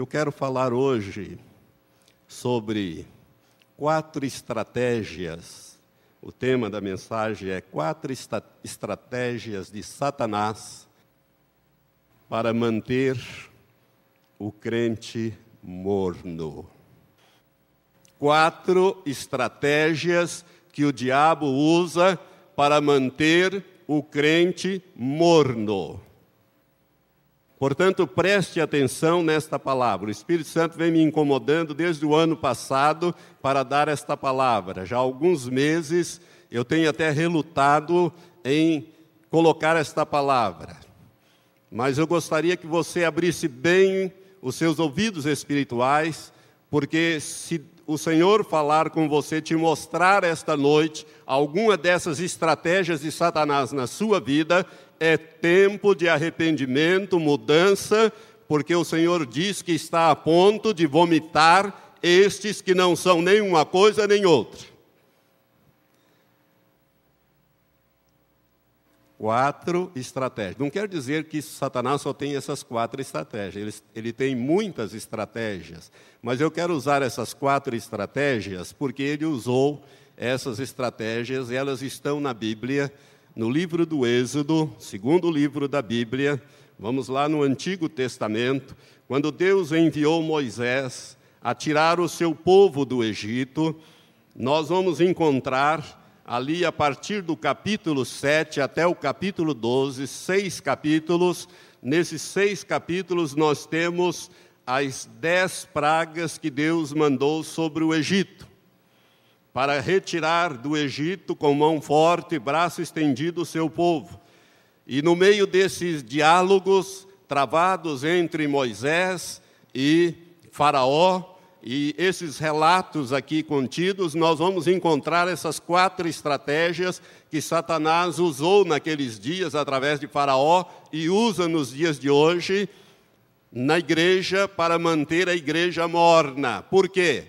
Eu quero falar hoje sobre quatro estratégias. O tema da mensagem é quatro estratégias de Satanás para manter o crente morno. Quatro estratégias que o diabo usa para manter o crente morno. Portanto, preste atenção nesta palavra. O Espírito Santo vem me incomodando desde o ano passado para dar esta palavra. Já há alguns meses eu tenho até relutado em colocar esta palavra. Mas eu gostaria que você abrisse bem os seus ouvidos espirituais, porque se o Senhor falar com você, te mostrar esta noite alguma dessas estratégias de Satanás na sua vida, é tempo de arrependimento, mudança, porque o Senhor diz que está a ponto de vomitar estes que não são nem uma coisa nem outra. Quatro estratégias. Não quer dizer que Satanás só tem essas quatro estratégias, ele, ele tem muitas estratégias, mas eu quero usar essas quatro estratégias porque ele usou essas estratégias, elas estão na Bíblia no livro do Êxodo, segundo livro da Bíblia, vamos lá no Antigo Testamento, quando Deus enviou Moisés a tirar o seu povo do Egito, nós vamos encontrar ali a partir do capítulo 7 até o capítulo 12, seis capítulos. Nesses seis capítulos nós temos as dez pragas que Deus mandou sobre o Egito para retirar do Egito com mão forte e braço estendido o seu povo. E no meio desses diálogos travados entre Moisés e Faraó, e esses relatos aqui contidos, nós vamos encontrar essas quatro estratégias que Satanás usou naqueles dias através de Faraó e usa nos dias de hoje na igreja para manter a igreja morna. Por quê?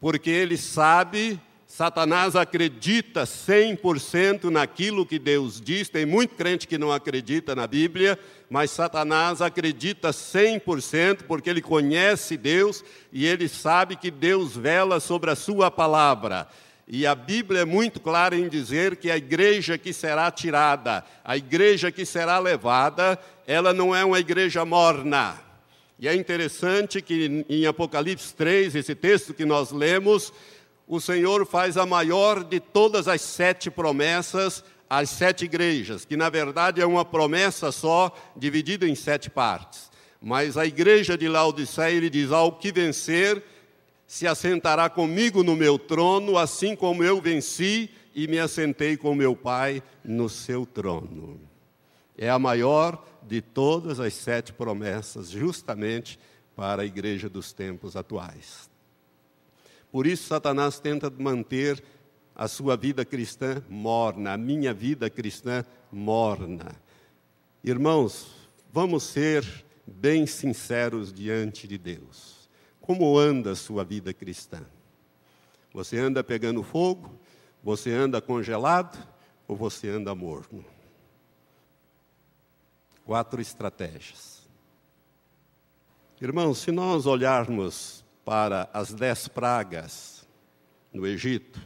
Porque ele sabe Satanás acredita 100% naquilo que Deus diz, tem muito crente que não acredita na Bíblia, mas Satanás acredita 100% porque ele conhece Deus e ele sabe que Deus vela sobre a sua palavra. E a Bíblia é muito clara em dizer que a igreja que será tirada, a igreja que será levada, ela não é uma igreja morna. E é interessante que em Apocalipse 3, esse texto que nós lemos, o Senhor faz a maior de todas as sete promessas às sete igrejas, que na verdade é uma promessa só, dividida em sete partes. Mas a igreja de Laodiceia, ele diz: Ao que vencer, se assentará comigo no meu trono, assim como eu venci e me assentei com meu Pai no seu trono. É a maior de todas as sete promessas, justamente para a igreja dos tempos atuais. Por isso, Satanás tenta manter a sua vida cristã morna, a minha vida cristã morna. Irmãos, vamos ser bem sinceros diante de Deus. Como anda a sua vida cristã? Você anda pegando fogo? Você anda congelado? Ou você anda morno? Quatro estratégias. Irmãos, se nós olharmos para as dez pragas no Egito.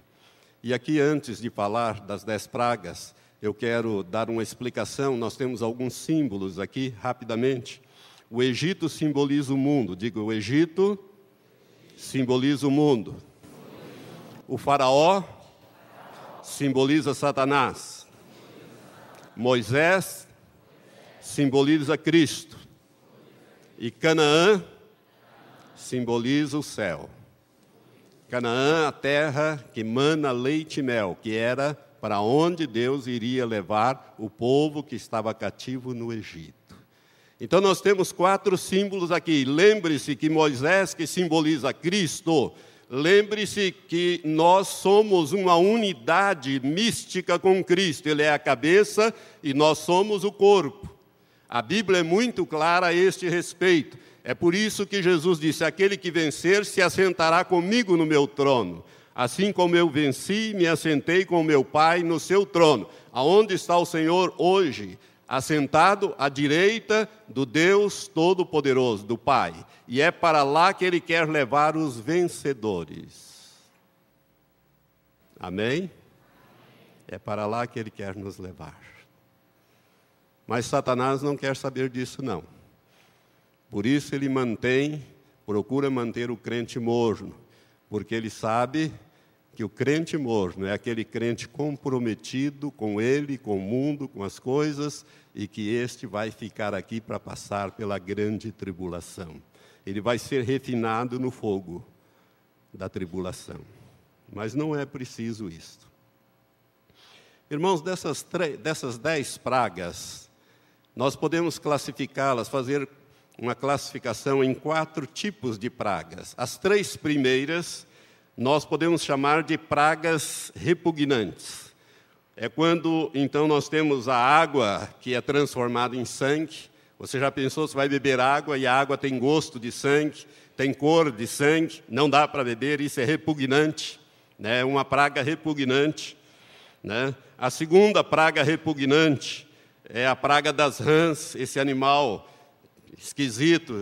E aqui, antes de falar das dez pragas, eu quero dar uma explicação. Nós temos alguns símbolos aqui, rapidamente. O Egito simboliza o mundo. Digo, o Egito simboliza o mundo. O Faraó simboliza Satanás. Moisés simboliza Cristo. E Canaã simboliza o céu. Canaã, a terra que mana leite e mel, que era para onde Deus iria levar o povo que estava cativo no Egito. Então nós temos quatro símbolos aqui. Lembre-se que Moisés, que simboliza Cristo, lembre-se que nós somos uma unidade mística com Cristo. Ele é a cabeça e nós somos o corpo. A Bíblia é muito clara a este respeito. É por isso que Jesus disse: Aquele que vencer se assentará comigo no meu trono. Assim como eu venci, me assentei com meu Pai no seu trono. Aonde está o Senhor hoje? assentado à direita do Deus Todo-Poderoso, do Pai. E é para lá que ele quer levar os vencedores. Amém? É para lá que ele quer nos levar. Mas Satanás não quer saber disso, não. Por isso ele mantém, procura manter o crente morno, porque ele sabe que o crente morno é aquele crente comprometido com ele, com o mundo, com as coisas, e que este vai ficar aqui para passar pela grande tribulação. Ele vai ser refinado no fogo da tribulação. Mas não é preciso isto. Irmãos, dessas, dessas dez pragas, nós podemos classificá-las, fazer uma classificação em quatro tipos de pragas. As três primeiras nós podemos chamar de pragas repugnantes. É quando então nós temos a água que é transformada em sangue. Você já pensou se vai beber água e a água tem gosto de sangue, tem cor de sangue, não dá para beber, isso é repugnante, né? É uma praga repugnante. Né? A segunda praga repugnante é a praga das rãs, esse animal esquisito,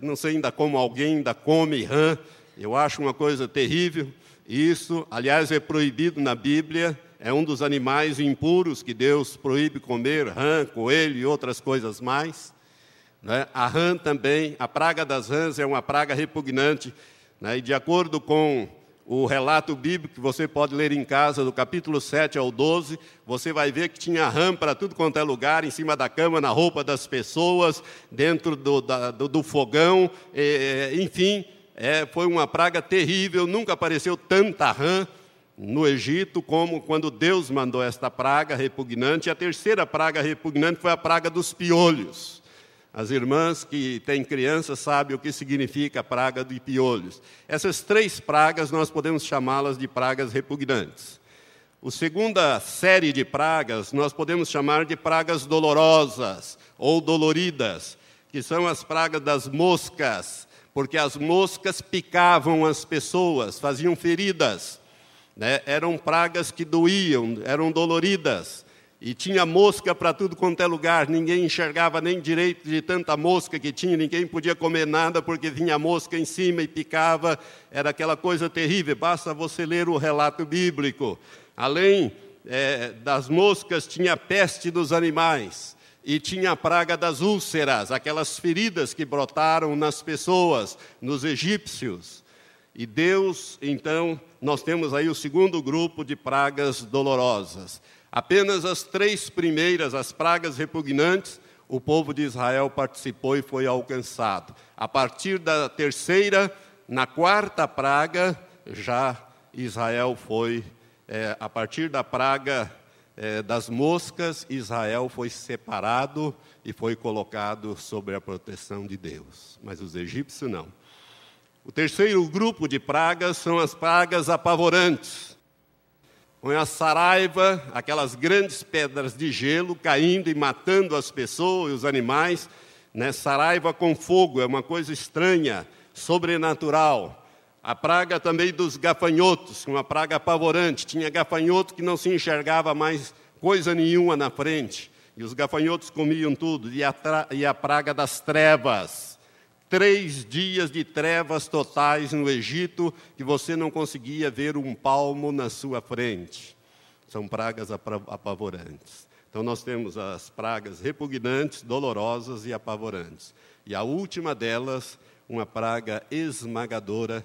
não sei ainda como alguém ainda come rã, eu acho uma coisa terrível. Isso, aliás, é proibido na Bíblia. É um dos animais impuros que Deus proíbe comer, rã, coelho e outras coisas mais. Né? A rã também, a praga das rãs é uma praga repugnante. Né? E de acordo com o relato bíblico que você pode ler em casa, do capítulo 7 ao 12, você vai ver que tinha rã para tudo quanto é lugar, em cima da cama, na roupa das pessoas, dentro do, da, do, do fogão, enfim, é, foi uma praga terrível, nunca apareceu tanta rã no Egito como quando Deus mandou esta praga repugnante. E a terceira praga repugnante foi a praga dos piolhos. As irmãs que têm crianças sabem o que significa a praga de piolhos. Essas três pragas nós podemos chamá-las de pragas repugnantes. A segunda série de pragas nós podemos chamar de pragas dolorosas ou doloridas, que são as pragas das moscas, porque as moscas picavam as pessoas, faziam feridas, né? eram pragas que doíam, eram doloridas, e tinha mosca para tudo quanto é lugar, ninguém enxergava nem direito de tanta mosca que tinha, ninguém podia comer nada porque vinha mosca em cima e picava, era aquela coisa terrível, basta você ler o relato bíblico. Além é, das moscas, tinha peste dos animais e tinha a praga das úlceras, aquelas feridas que brotaram nas pessoas, nos egípcios. E Deus, então, nós temos aí o segundo grupo de pragas dolorosas. Apenas as três primeiras, as pragas repugnantes, o povo de Israel participou e foi alcançado. A partir da terceira, na quarta praga, já Israel foi, é, a partir da praga é, das moscas, Israel foi separado e foi colocado sob a proteção de Deus, mas os egípcios não. O terceiro grupo de pragas são as pragas apavorantes. Com a saraiva, aquelas grandes pedras de gelo caindo e matando as pessoas e os animais. Né? Saraiva com fogo é uma coisa estranha, sobrenatural. A praga também dos gafanhotos, uma praga apavorante. Tinha gafanhoto que não se enxergava mais coisa nenhuma na frente. E os gafanhotos comiam tudo. E a, e a praga das trevas. Três dias de trevas totais no Egito, que você não conseguia ver um palmo na sua frente. São pragas apavorantes. Então, nós temos as pragas repugnantes, dolorosas e apavorantes. E a última delas, uma praga esmagadora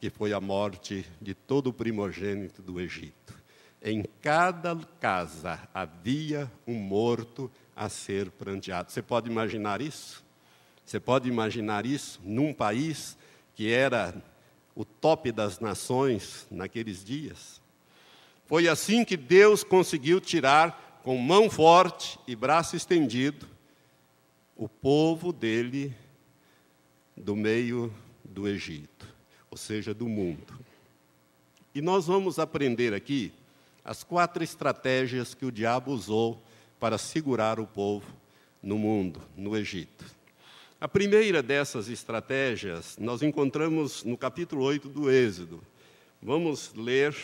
que foi a morte de todo o primogênito do Egito. Em cada casa havia um morto a ser pranteado. Você pode imaginar isso? Você pode imaginar isso num país que era o top das nações naqueles dias? Foi assim que Deus conseguiu tirar com mão forte e braço estendido o povo dele do meio do Egito ou seja, do mundo. E nós vamos aprender aqui as quatro estratégias que o diabo usou para segurar o povo no mundo, no Egito. A primeira dessas estratégias nós encontramos no capítulo 8 do Êxodo. Vamos ler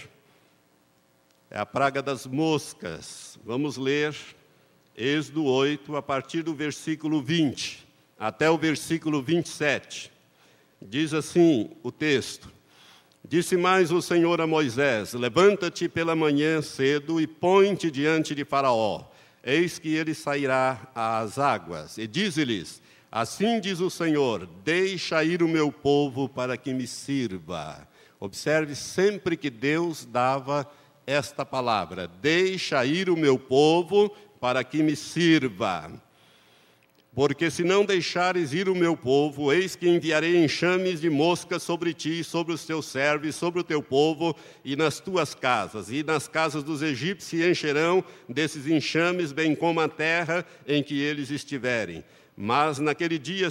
é a praga das moscas. Vamos ler Êxodo 8, a partir do versículo 20 até o versículo 27. Diz assim o texto: Disse mais o Senhor a Moisés: Levanta-te pela manhã cedo e põe-te diante de Faraó. Eis que ele sairá às águas. E diz-lhes: Assim diz o Senhor: Deixa ir o meu povo para que me sirva. Observe sempre que Deus dava esta palavra: Deixa ir o meu povo para que me sirva. Porque se não deixares ir o meu povo, eis que enviarei enxames de moscas sobre ti, sobre os teus servos, sobre o teu povo e nas tuas casas. E nas casas dos egípcios se encherão desses enxames, bem como a terra em que eles estiverem. Mas naquele dia